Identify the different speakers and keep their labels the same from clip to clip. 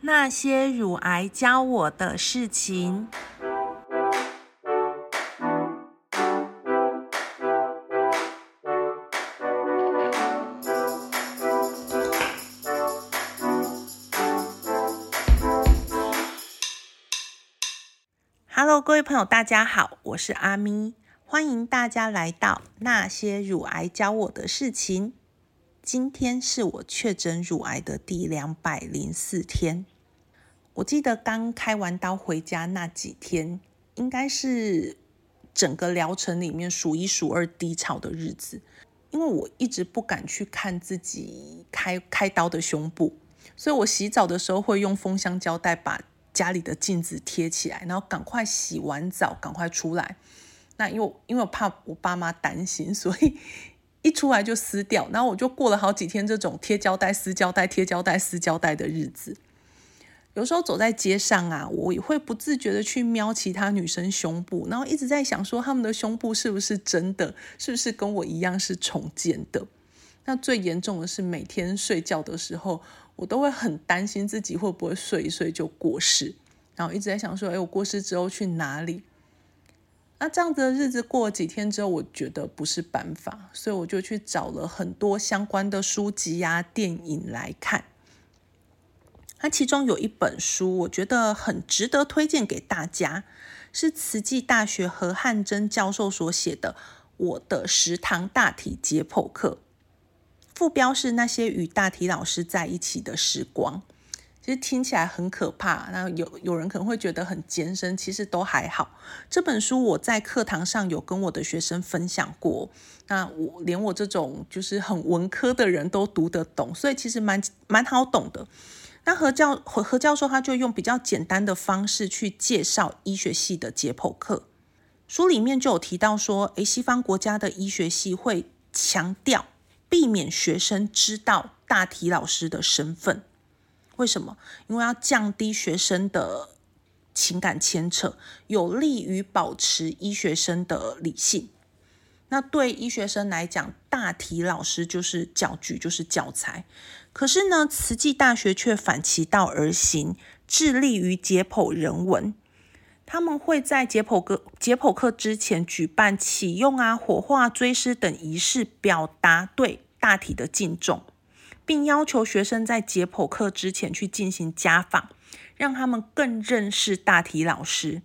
Speaker 1: 那些乳癌教我的事情。Hello，各位朋友，大家好，我是阿咪，欢迎大家来到那些乳癌教我的事情。今天是我确诊乳癌的第两百零四天。我记得刚开完刀回家那几天，应该是整个疗程里面数一数二低潮的日子，因为我一直不敢去看自己开开刀的胸部，所以我洗澡的时候会用封箱胶带把家里的镜子贴起来，然后赶快洗完澡赶快出来。那因为因为我怕我爸妈担心，所以。一出来就撕掉，然后我就过了好几天这种贴胶带、撕胶带、贴胶带、撕胶带的日子。有时候走在街上啊，我也会不自觉的去瞄其他女生胸部，然后一直在想说，她们的胸部是不是真的，是不是跟我一样是重建的？那最严重的是每天睡觉的时候，我都会很担心自己会不会睡一睡就过世，然后一直在想说，哎，我过世之后去哪里？那这样子的日子过了几天之后，我觉得不是办法，所以我就去找了很多相关的书籍呀、电影来看。那其中有一本书，我觉得很值得推荐给大家，是慈济大学何汉珍教授所写的《我的食堂大体解剖课》，副标是那些与大体老师在一起的时光。其实听起来很可怕，那有有人可能会觉得很艰深，其实都还好。这本书我在课堂上有跟我的学生分享过，那我连我这种就是很文科的人都读得懂，所以其实蛮蛮好懂的。那何教何何教授他就用比较简单的方式去介绍医学系的解剖课，书里面就有提到说，诶，西方国家的医学系会强调避免学生知道大体老师的身份。为什么？因为要降低学生的情感牵扯，有利于保持医学生的理性。那对医学生来讲，大体老师就是教具，就是教材。可是呢，慈济大学却反其道而行，致力于解剖人文。他们会在解剖课解剖课之前举办启用啊、火化、追思等仪式，表达对大体的敬重。并要求学生在解剖课之前去进行家访，让他们更认识大体老师。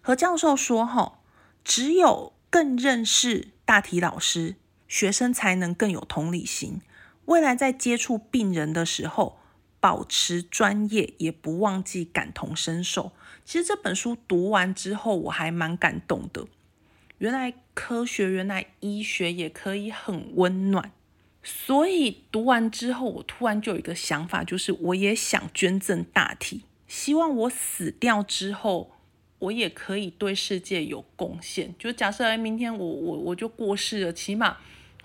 Speaker 1: 何教授说：“吼，只有更认识大体老师，学生才能更有同理心。未来在接触病人的时候，保持专业，也不忘记感同身受。”其实这本书读完之后，我还蛮感动的。原来科学，原来医学也可以很温暖。所以读完之后，我突然就有一个想法，就是我也想捐赠大体，希望我死掉之后，我也可以对世界有贡献。就假设明天我我我就过世了，起码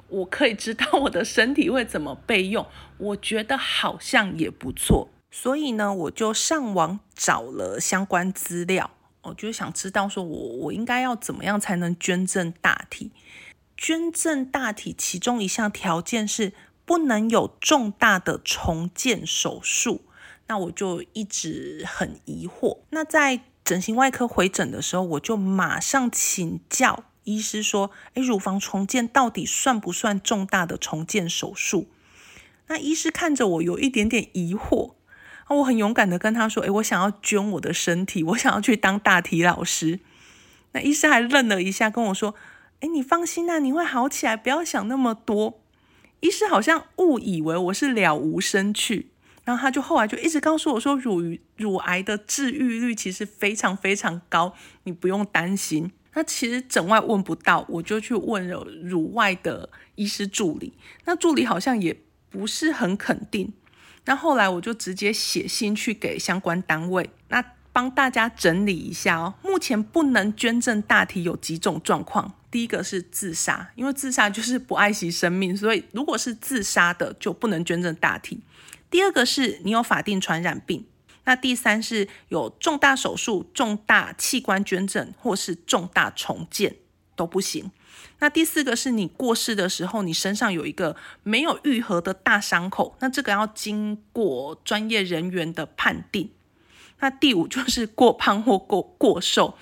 Speaker 1: 我可以知道我的身体会怎么备用，我觉得好像也不错。所以呢，我就上网找了相关资料，我就想知道说我我应该要怎么样才能捐赠大体。捐赠大体，其中一项条件是不能有重大的重建手术。那我就一直很疑惑。那在整形外科回诊的时候，我就马上请教医师说：“诶，乳房重建到底算不算重大的重建手术？”那医师看着我有一点点疑惑，我很勇敢的跟他说：“诶，我想要捐我的身体，我想要去当大体老师。”那医师还愣了一下，跟我说。哎，你放心啊，你会好起来，不要想那么多。医师好像误以为我是了无生趣，然后他就后来就一直告诉我说，乳乳癌的治愈率其实非常非常高，你不用担心。那其实诊外问不到，我就去问了乳外的医师助理，那助理好像也不是很肯定。那后来我就直接写信去给相关单位，那帮大家整理一下哦。目前不能捐赠大体有几种状况。第一个是自杀，因为自杀就是不爱惜生命，所以如果是自杀的就不能捐赠大体。第二个是你有法定传染病，那第三是有重大手术、重大器官捐赠或是重大重建都不行。那第四个是你过世的时候，你身上有一个没有愈合的大伤口，那这个要经过专业人员的判定。那第五就是过胖或过过瘦。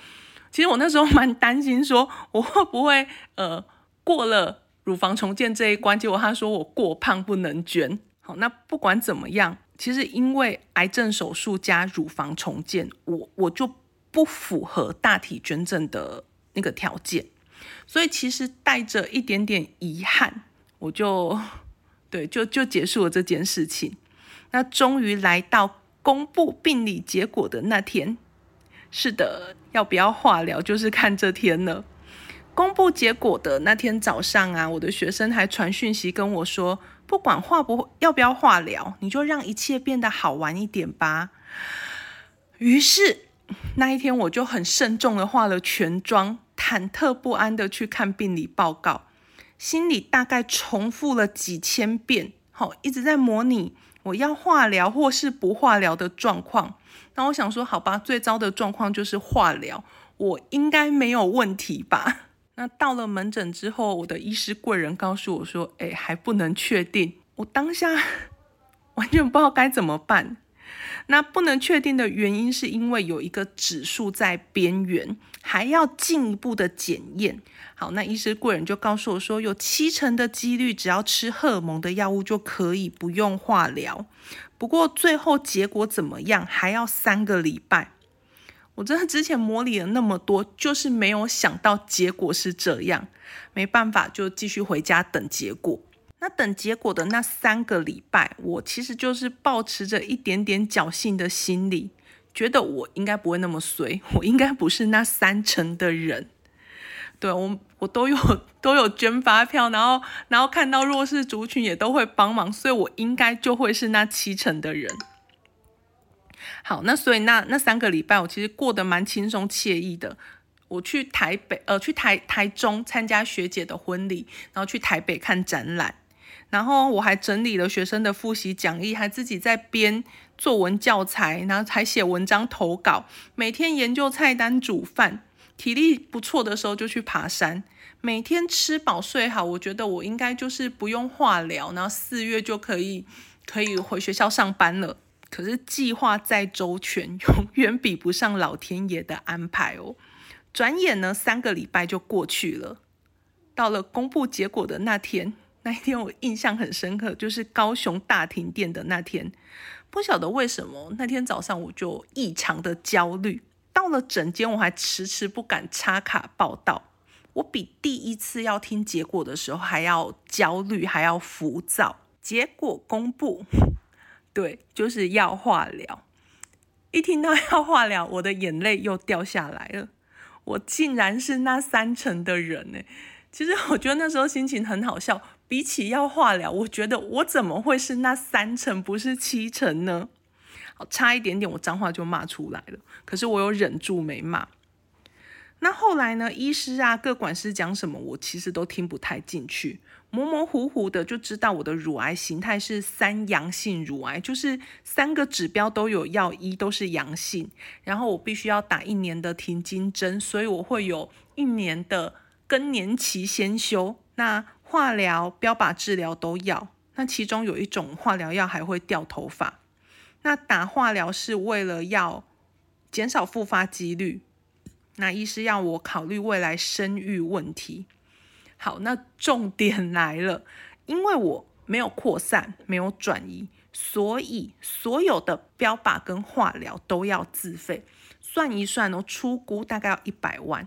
Speaker 1: 其实我那时候蛮担心，说 我会不会呃过了乳房重建这一关，结果他说我过胖不能捐。好，那不管怎么样，其实因为癌症手术加乳房重建，我我就不符合大体捐赠的那个条件。所以其实带着一点点遗憾，我就对就就结束了这件事情。那终于来到公布病理结果的那天，是的，要不要化疗就是看这天了。公布结果的那天早上啊，我的学生还传讯息跟我说，不管化不要不要化疗，你就让一切变得好玩一点吧。于是那一天我就很慎重的化了全妆。忐忑不安的去看病理报告，心里大概重复了几千遍，好，一直在模拟我要化疗或是不化疗的状况。那我想说，好吧，最糟的状况就是化疗，我应该没有问题吧？那到了门诊之后，我的医师贵人告诉我说，哎，还不能确定。我当下 完全不知道该怎么办。那不能确定的原因是因为有一个指数在边缘，还要进一步的检验。好，那医师贵人就告诉我说，有七成的几率，只要吃荷尔蒙的药物就可以不用化疗。不过最后结果怎么样，还要三个礼拜。我真的之前模拟了那么多，就是没有想到结果是这样。没办法，就继续回家等结果。那等结果的那三个礼拜，我其实就是保持着一点点侥幸的心理，觉得我应该不会那么衰，我应该不是那三成的人。对我，我都有都有捐发票，然后然后看到弱势族群也都会帮忙，所以我应该就会是那七成的人。好，那所以那那三个礼拜，我其实过得蛮轻松惬意的。我去台北，呃，去台台中参加学姐的婚礼，然后去台北看展览。然后我还整理了学生的复习讲义，还自己在编作文教材，然后还写文章投稿，每天研究菜单煮饭。体力不错的时候就去爬山，每天吃饱睡好。我觉得我应该就是不用化疗，然后四月就可以可以回学校上班了。可是计划再周全，永远比不上老天爷的安排哦。转眼呢，三个礼拜就过去了，到了公布结果的那天。那一天我印象很深刻，就是高雄大停电的那天。不晓得为什么那天早上我就异常的焦虑，到了诊间我还迟迟不敢插卡报道。我比第一次要听结果的时候还要焦虑，还要浮躁。结果公布，对，就是要化疗。一听到要化疗，我的眼泪又掉下来了。我竟然是那三成的人呢！其实我觉得那时候心情很好笑。比起要化疗，我觉得我怎么会是那三成，不是七成呢？好，差一点点，我脏话就骂出来了。可是我有忍住没骂。那后来呢？医师啊，各管师讲什么，我其实都听不太进去，模模糊糊的就知道我的乳癌形态是三阳性乳癌，就是三个指标都有药医都是阳性，然后我必须要打一年的停经针，所以我会有一年的更年期先修。那化疗、标靶治疗都要，那其中有一种化疗药还会掉头发。那打化疗是为了要减少复发几率。那医师要我考虑未来生育问题。好，那重点来了，因为我没有扩散，没有转移，所以所有的标靶跟化疗都要自费。算一算哦，出估大概要一百万。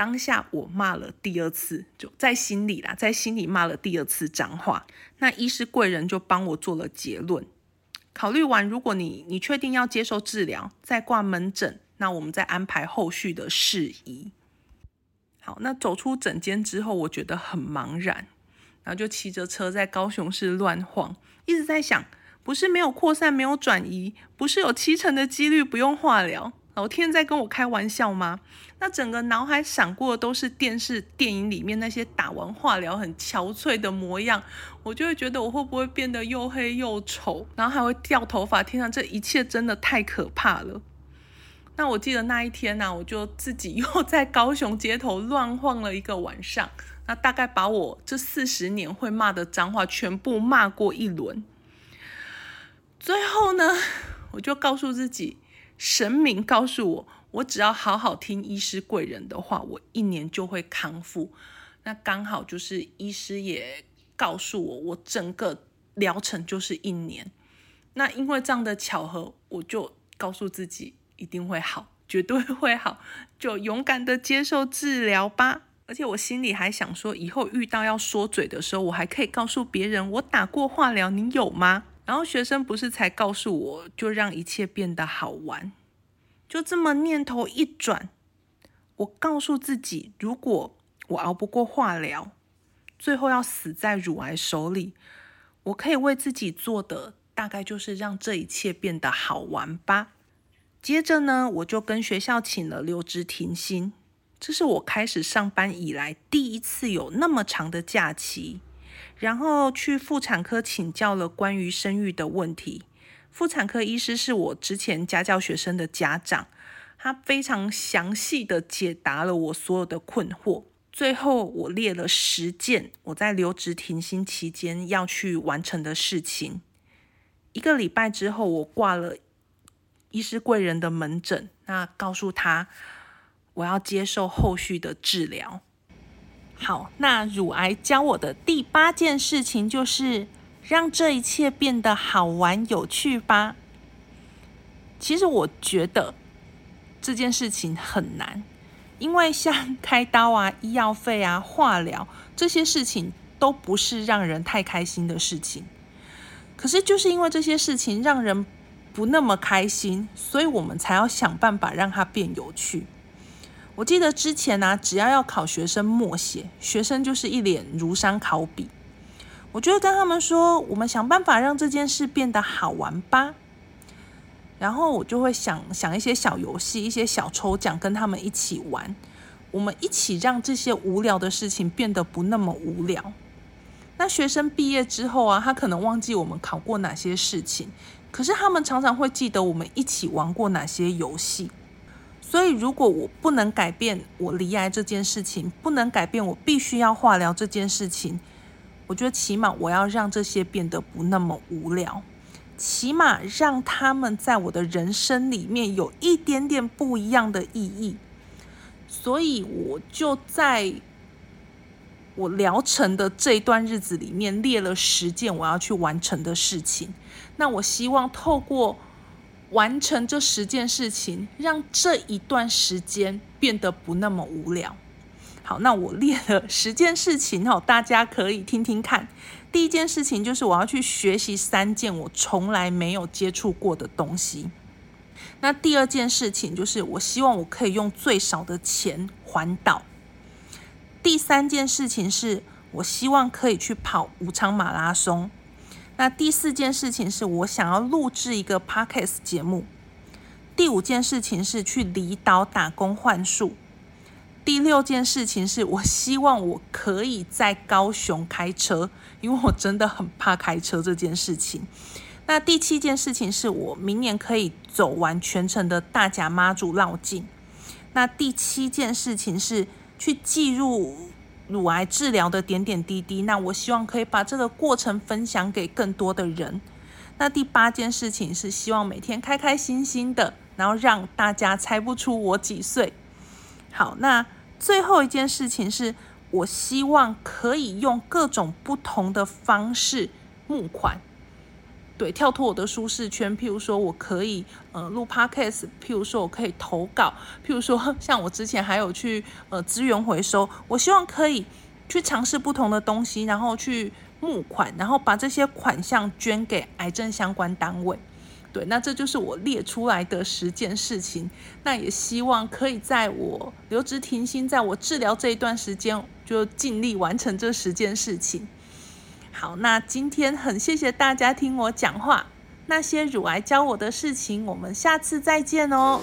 Speaker 1: 当下我骂了第二次，就在心里啦，在心里骂了第二次脏话。那医师贵人就帮我做了结论。考虑完，如果你你确定要接受治疗，再挂门诊，那我们再安排后续的事宜。好，那走出诊间之后，我觉得很茫然，然后就骑着车在高雄市乱晃，一直在想，不是没有扩散，没有转移，不是有七成的几率不用化疗。老天在跟我开玩笑吗？那整个脑海闪过的都是电视、电影里面那些打完化疗很憔悴的模样，我就会觉得我会不会变得又黑又丑，然后还会掉头发？天啊，这一切真的太可怕了！那我记得那一天呢，我就自己又 在高雄街头乱晃了一个晚上，那大概把我这四十年会骂的脏话全部骂过一轮。最后呢，我就告诉自己，神明告诉我，我只要好好听医师贵人的话，我一年就会康复。那刚好就是医师也告诉我，我整个疗程就是一年。那因为这样的巧合，我就告诉自己一定会好，绝对会好，就勇敢的接受治疗吧。而且我心里还想说，以后遇到要说嘴的时候，我还可以告诉别人我打过化疗，你有吗？然后学生不是才告诉我，就让一切变得好玩。就这么念头一转，我告诉自己，如果我熬不过化疗，最后要死在乳癌手里，我可以为自己做的，大概就是让这一切变得好玩吧。接着呢，我就跟学校请了留职停薪，这是我开始上班以来第一次有那么长的假期。然后去妇产科请教了关于生育的问题。妇产科医师是我之前家教学生的家长，他非常详细的解答了我所有的困惑。最后我列了十件我在留职停薪期间要去完成的事情。一个礼拜之后，我挂了医师贵人的门诊，那告诉他我要接受后续的治疗。好，那乳癌教我的第八件事情就是让这一切变得好玩有趣吧。其实我觉得这件事情很难，因为像开刀啊、医药费啊、化疗这些事情都不是让人太开心的事情。可是就是因为这些事情让人不那么开心，所以我们才要想办法让它变有趣。我记得之前呢，只要要考学生默写，学生就是一脸如山考笔。我就会跟他们说，我们想办法让这件事变得好玩吧。然后我就会想想一些小游戏、一些小抽奖，跟他们一起玩。我们一起让这些无聊的事情变得不那么无聊。那学生毕业之后啊，他可能忘记我们考过哪些事情，可是他们常常会记得我们一起玩过哪些游戏。所以，如果我不能改变我离癌这件事情，不能改变我必须要化疗这件事情，我觉得起码我要让这些变得不那么无聊，起码让他们在我的人生里面有一点点不一样的意义。所以，我就在我疗程的这一段日子里面列了十件我要去完成的事情。那我希望透过。完成这十件事情，让这一段时间变得不那么无聊。好，那我列了十件事情哦，大家可以听听看。第一件事情就是我要去学习三件我从来没有接触过的东西。那第二件事情就是我希望我可以用最少的钱环岛。第三件事情是我希望可以去跑五场马拉松。那第四件事情是我想要录制一个 podcast 节目。第五件事情是去离岛打工换宿。第六件事情是我希望我可以在高雄开车，因为我真的很怕开车这件事情。那第七件事情是我明年可以走完全程的大甲妈祖绕境。那第七件事情是去记录。乳癌治疗的点点滴滴，那我希望可以把这个过程分享给更多的人。那第八件事情是希望每天开开心心的，然后让大家猜不出我几岁。好，那最后一件事情是我希望可以用各种不同的方式募款。对，跳脱我的舒适圈。譬如说，我可以呃录 podcast；譬如说，我可以投稿；譬如说，像我之前还有去呃资源回收。我希望可以去尝试不同的东西，然后去募款，然后把这些款项捐给癌症相关单位。对，那这就是我列出来的十件事情。那也希望可以在我留职停薪，在我治疗这一段时间，就尽力完成这十件事情。好，那今天很谢谢大家听我讲话，那些乳癌教我的事情，我们下次再见哦。